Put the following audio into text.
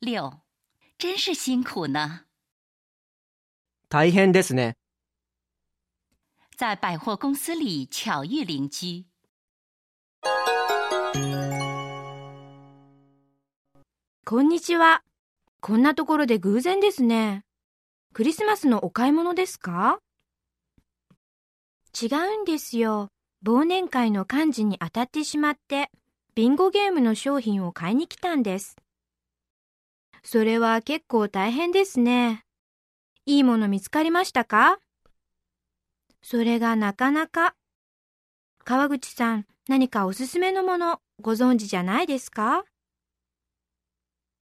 六，真是辛苦呢。大変ですね。在百货公司里巧遇邻居。こんにちは。こんなところで偶然ですね。クリスマスのお買い物ですか？違うんですよ。忘年会の幹事に当たってしまって、ビンゴゲームの商品を買いに来たんです。それは結構大変ですね。いいもの見つかりましたか？それがなかなか。川口さん、何かおすすめのものご存知じゃないですか？